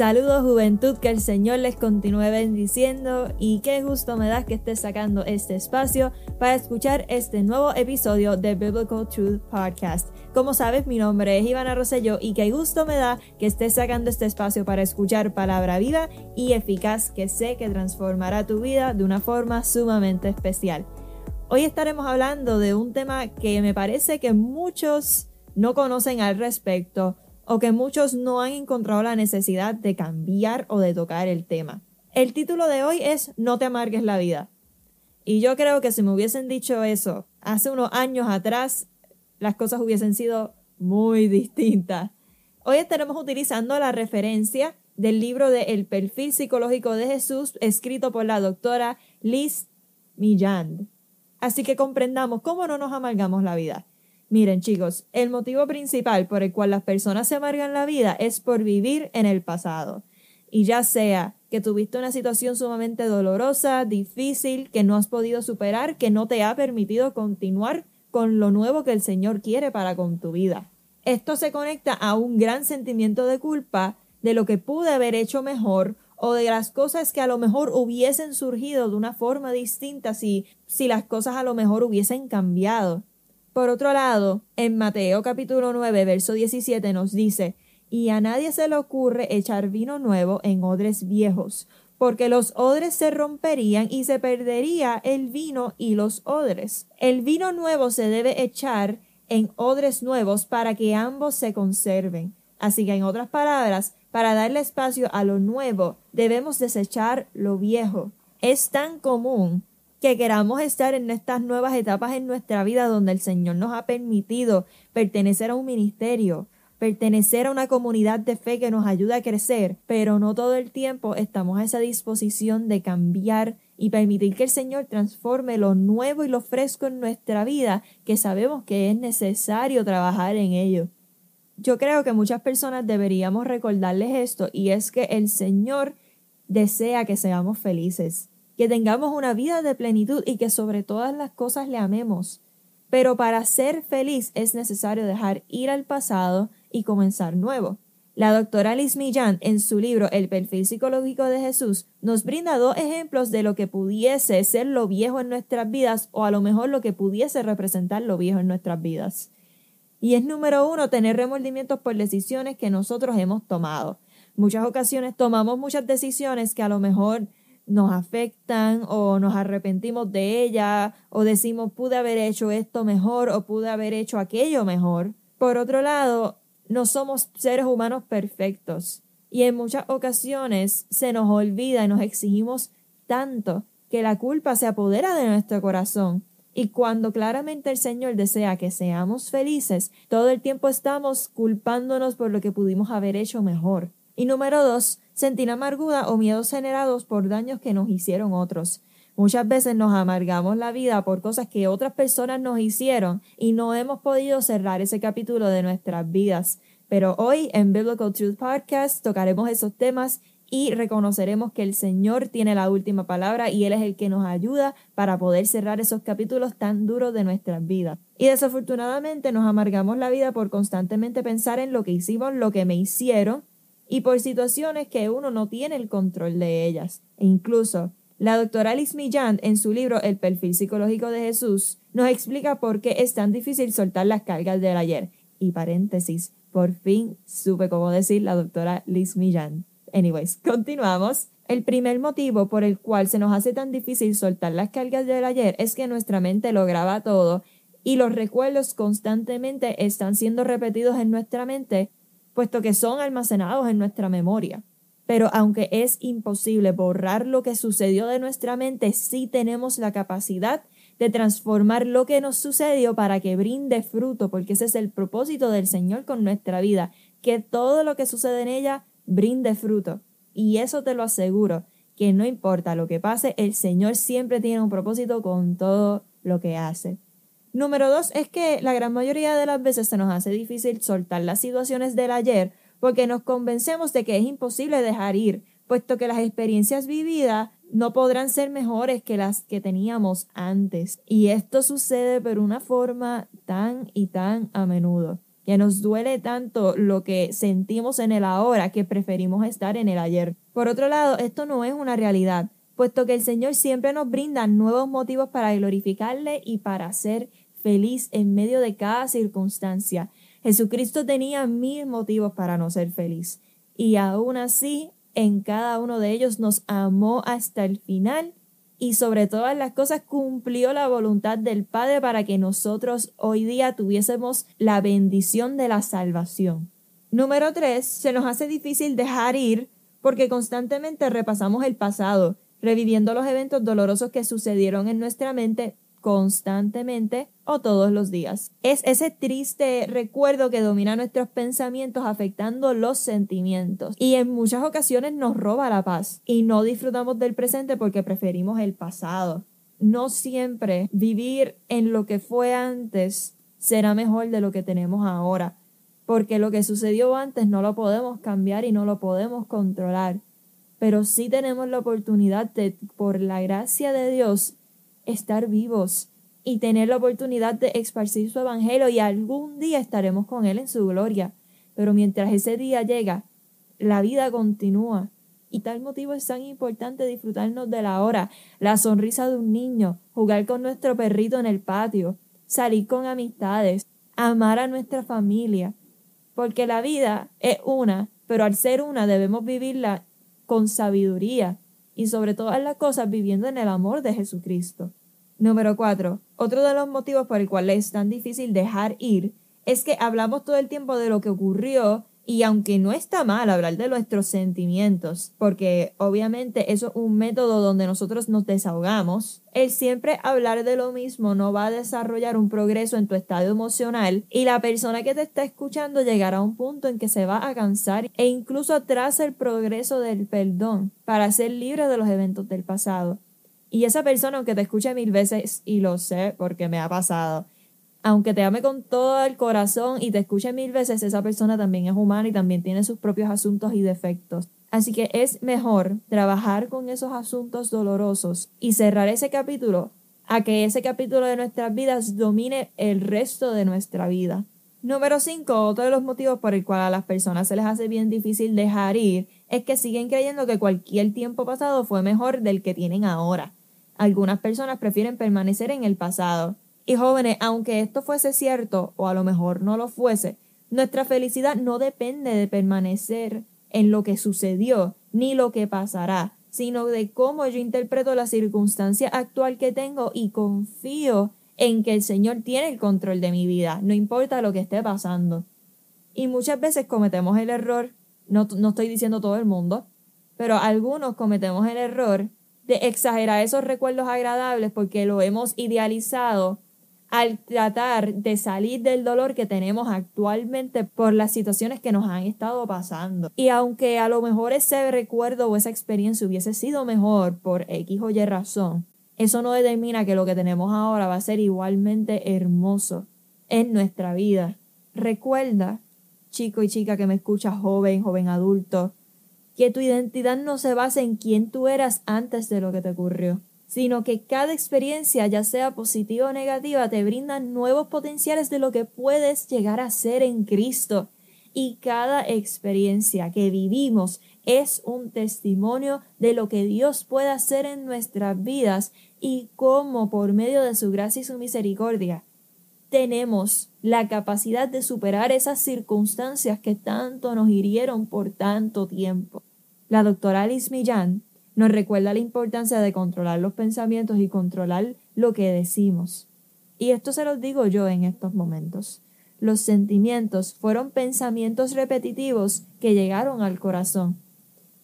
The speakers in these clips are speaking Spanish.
Saludos juventud, que el Señor les continúe bendiciendo y qué gusto me da que estés sacando este espacio para escuchar este nuevo episodio de Biblical Truth Podcast. Como sabes, mi nombre es Ivana Rosselló y qué gusto me da que estés sacando este espacio para escuchar palabra viva y eficaz que sé que transformará tu vida de una forma sumamente especial. Hoy estaremos hablando de un tema que me parece que muchos no conocen al respecto o que muchos no han encontrado la necesidad de cambiar o de tocar el tema. El título de hoy es No te amargues la vida. Y yo creo que si me hubiesen dicho eso hace unos años atrás, las cosas hubiesen sido muy distintas. Hoy estaremos utilizando la referencia del libro de El perfil psicológico de Jesús, escrito por la doctora Liz Millán. Así que comprendamos cómo no nos amargamos la vida. Miren chicos, el motivo principal por el cual las personas se amargan la vida es por vivir en el pasado. Y ya sea que tuviste una situación sumamente dolorosa, difícil, que no has podido superar, que no te ha permitido continuar con lo nuevo que el Señor quiere para con tu vida. Esto se conecta a un gran sentimiento de culpa de lo que pude haber hecho mejor o de las cosas que a lo mejor hubiesen surgido de una forma distinta si, si las cosas a lo mejor hubiesen cambiado. Por otro lado, en Mateo capítulo 9, verso 17 nos dice, y a nadie se le ocurre echar vino nuevo en odres viejos, porque los odres se romperían y se perdería el vino y los odres. El vino nuevo se debe echar en odres nuevos para que ambos se conserven. Así que en otras palabras, para darle espacio a lo nuevo, debemos desechar lo viejo. Es tan común que queramos estar en estas nuevas etapas en nuestra vida donde el Señor nos ha permitido pertenecer a un ministerio, pertenecer a una comunidad de fe que nos ayuda a crecer, pero no todo el tiempo estamos a esa disposición de cambiar y permitir que el Señor transforme lo nuevo y lo fresco en nuestra vida, que sabemos que es necesario trabajar en ello. Yo creo que muchas personas deberíamos recordarles esto y es que el Señor desea que seamos felices que tengamos una vida de plenitud y que sobre todas las cosas le amemos. Pero para ser feliz es necesario dejar ir al pasado y comenzar nuevo. La doctora Liz Millán, en su libro El perfil psicológico de Jesús, nos brinda dos ejemplos de lo que pudiese ser lo viejo en nuestras vidas o a lo mejor lo que pudiese representar lo viejo en nuestras vidas. Y es número uno, tener remordimientos por decisiones que nosotros hemos tomado. Muchas ocasiones tomamos muchas decisiones que a lo mejor nos afectan o nos arrepentimos de ella o decimos pude haber hecho esto mejor o pude haber hecho aquello mejor. Por otro lado, no somos seres humanos perfectos y en muchas ocasiones se nos olvida y nos exigimos tanto que la culpa se apodera de nuestro corazón. Y cuando claramente el Señor desea que seamos felices, todo el tiempo estamos culpándonos por lo que pudimos haber hecho mejor. Y número dos, sentir amargura o miedos generados por daños que nos hicieron otros. Muchas veces nos amargamos la vida por cosas que otras personas nos hicieron y no hemos podido cerrar ese capítulo de nuestras vidas. Pero hoy en Biblical Truth Podcast tocaremos esos temas y reconoceremos que el Señor tiene la última palabra y Él es el que nos ayuda para poder cerrar esos capítulos tan duros de nuestras vidas. Y desafortunadamente nos amargamos la vida por constantemente pensar en lo que hicimos, lo que me hicieron y por situaciones que uno no tiene el control de ellas. E incluso, la doctora Liz Millán, en su libro El perfil psicológico de Jesús, nos explica por qué es tan difícil soltar las cargas del ayer. Y paréntesis, por fin supe cómo decir la doctora Liz Millán. Anyways, continuamos. El primer motivo por el cual se nos hace tan difícil soltar las cargas del ayer es que nuestra mente lo graba todo y los recuerdos constantemente están siendo repetidos en nuestra mente puesto que son almacenados en nuestra memoria. Pero aunque es imposible borrar lo que sucedió de nuestra mente, sí tenemos la capacidad de transformar lo que nos sucedió para que brinde fruto, porque ese es el propósito del Señor con nuestra vida, que todo lo que sucede en ella brinde fruto. Y eso te lo aseguro, que no importa lo que pase, el Señor siempre tiene un propósito con todo lo que hace. Número dos es que la gran mayoría de las veces se nos hace difícil soltar las situaciones del ayer porque nos convencemos de que es imposible dejar ir, puesto que las experiencias vividas no podrán ser mejores que las que teníamos antes. Y esto sucede por una forma tan y tan a menudo que nos duele tanto lo que sentimos en el ahora que preferimos estar en el ayer. Por otro lado, esto no es una realidad, puesto que el Señor siempre nos brinda nuevos motivos para glorificarle y para ser feliz en medio de cada circunstancia. Jesucristo tenía mil motivos para no ser feliz, y aún así, en cada uno de ellos nos amó hasta el final y sobre todas las cosas cumplió la voluntad del Padre para que nosotros hoy día tuviésemos la bendición de la salvación. Número tres, se nos hace difícil dejar ir porque constantemente repasamos el pasado, reviviendo los eventos dolorosos que sucedieron en nuestra mente constantemente o todos los días. Es ese triste recuerdo que domina nuestros pensamientos afectando los sentimientos y en muchas ocasiones nos roba la paz y no disfrutamos del presente porque preferimos el pasado. No siempre vivir en lo que fue antes será mejor de lo que tenemos ahora, porque lo que sucedió antes no lo podemos cambiar y no lo podemos controlar, pero sí tenemos la oportunidad de, por la gracia de Dios, estar vivos y tener la oportunidad de esparcir su evangelio y algún día estaremos con Él en su gloria. Pero mientras ese día llega, la vida continúa. Y tal motivo es tan importante disfrutarnos de la hora, la sonrisa de un niño, jugar con nuestro perrito en el patio, salir con amistades, amar a nuestra familia. Porque la vida es una, pero al ser una debemos vivirla con sabiduría y sobre todas las cosas viviendo en el amor de Jesucristo. Número 4. Otro de los motivos por el cual es tan difícil dejar ir es que hablamos todo el tiempo de lo que ocurrió y aunque no está mal hablar de nuestros sentimientos, porque obviamente eso es un método donde nosotros nos desahogamos, el siempre hablar de lo mismo no va a desarrollar un progreso en tu estado emocional y la persona que te está escuchando llegará a un punto en que se va a cansar e incluso atrasa el progreso del perdón para ser libre de los eventos del pasado. Y esa persona, aunque te escuche mil veces, y lo sé porque me ha pasado, aunque te ame con todo el corazón y te escuche mil veces, esa persona también es humana y también tiene sus propios asuntos y defectos. Así que es mejor trabajar con esos asuntos dolorosos y cerrar ese capítulo a que ese capítulo de nuestras vidas domine el resto de nuestra vida. Número 5. Otro de los motivos por el cual a las personas se les hace bien difícil dejar ir es que siguen creyendo que cualquier tiempo pasado fue mejor del que tienen ahora. Algunas personas prefieren permanecer en el pasado. Y jóvenes, aunque esto fuese cierto, o a lo mejor no lo fuese, nuestra felicidad no depende de permanecer en lo que sucedió, ni lo que pasará, sino de cómo yo interpreto la circunstancia actual que tengo y confío en que el Señor tiene el control de mi vida, no importa lo que esté pasando. Y muchas veces cometemos el error, no, no estoy diciendo todo el mundo, pero algunos cometemos el error de exagerar esos recuerdos agradables porque lo hemos idealizado al tratar de salir del dolor que tenemos actualmente por las situaciones que nos han estado pasando. Y aunque a lo mejor ese recuerdo o esa experiencia hubiese sido mejor por X o Y razón, eso no determina que lo que tenemos ahora va a ser igualmente hermoso en nuestra vida. Recuerda, chico y chica que me escucha, joven, joven adulto, que tu identidad no se basa en quién tú eras antes de lo que te ocurrió, sino que cada experiencia, ya sea positiva o negativa, te brinda nuevos potenciales de lo que puedes llegar a ser en Cristo. Y cada experiencia que vivimos es un testimonio de lo que Dios puede hacer en nuestras vidas y cómo por medio de su gracia y su misericordia tenemos la capacidad de superar esas circunstancias que tanto nos hirieron por tanto tiempo. La doctora Alice Millán nos recuerda la importancia de controlar los pensamientos y controlar lo que decimos. Y esto se lo digo yo en estos momentos. Los sentimientos fueron pensamientos repetitivos que llegaron al corazón.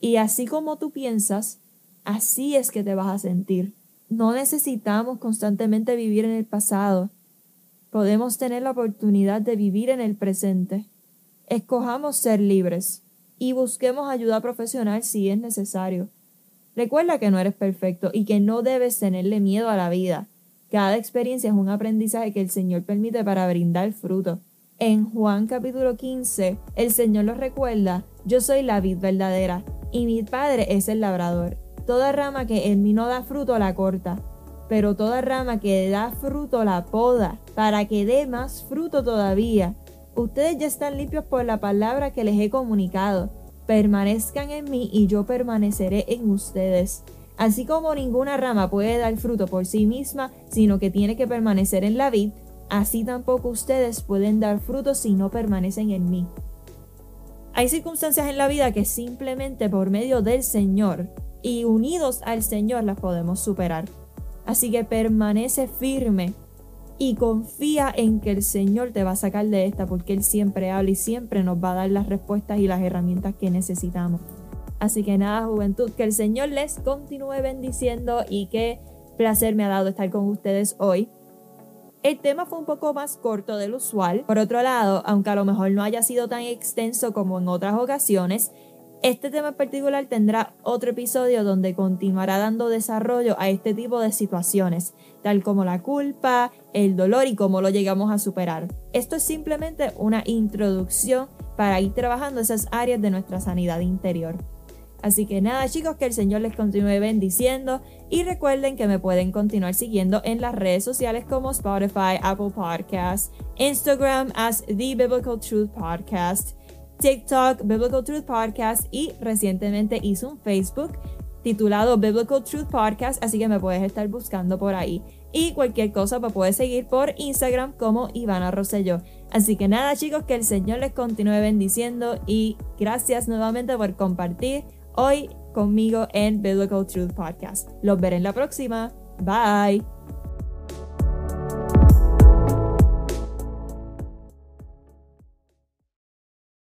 Y así como tú piensas, así es que te vas a sentir. No necesitamos constantemente vivir en el pasado. Podemos tener la oportunidad de vivir en el presente. Escojamos ser libres y busquemos ayuda profesional si es necesario. Recuerda que no eres perfecto y que no debes tenerle miedo a la vida. Cada experiencia es un aprendizaje que el Señor permite para brindar fruto. En Juan capítulo 15, el Señor nos recuerda, yo soy la vid verdadera y mi Padre es el labrador. Toda rama que en mí no da fruto la corta, pero toda rama que da fruto la poda, para que dé más fruto todavía ustedes ya están limpios por la palabra que les he comunicado. Permanezcan en mí y yo permaneceré en ustedes. Así como ninguna rama puede dar fruto por sí misma, sino que tiene que permanecer en la vid, así tampoco ustedes pueden dar fruto si no permanecen en mí. Hay circunstancias en la vida que simplemente por medio del Señor y unidos al Señor las podemos superar. Así que permanece firme y confía en que el Señor te va a sacar de esta porque Él siempre habla y siempre nos va a dar las respuestas y las herramientas que necesitamos. Así que nada, juventud, que el Señor les continúe bendiciendo y qué placer me ha dado estar con ustedes hoy. El tema fue un poco más corto del usual. Por otro lado, aunque a lo mejor no haya sido tan extenso como en otras ocasiones, este tema en particular tendrá otro episodio donde continuará dando desarrollo a este tipo de situaciones, tal como la culpa, el dolor y cómo lo llegamos a superar. Esto es simplemente una introducción para ir trabajando esas áreas de nuestra sanidad interior. Así que nada chicos, que el Señor les continúe bendiciendo y recuerden que me pueden continuar siguiendo en las redes sociales como Spotify, Apple Podcasts, Instagram as The Biblical Truth Podcast TikTok, Biblical Truth Podcast y recientemente hice un Facebook titulado Biblical Truth Podcast, así que me puedes estar buscando por ahí. Y cualquier cosa me puedes seguir por Instagram como Ivana Rosselló. Así que nada chicos, que el Señor les continúe bendiciendo y gracias nuevamente por compartir hoy conmigo en Biblical Truth Podcast. Los veré en la próxima. Bye.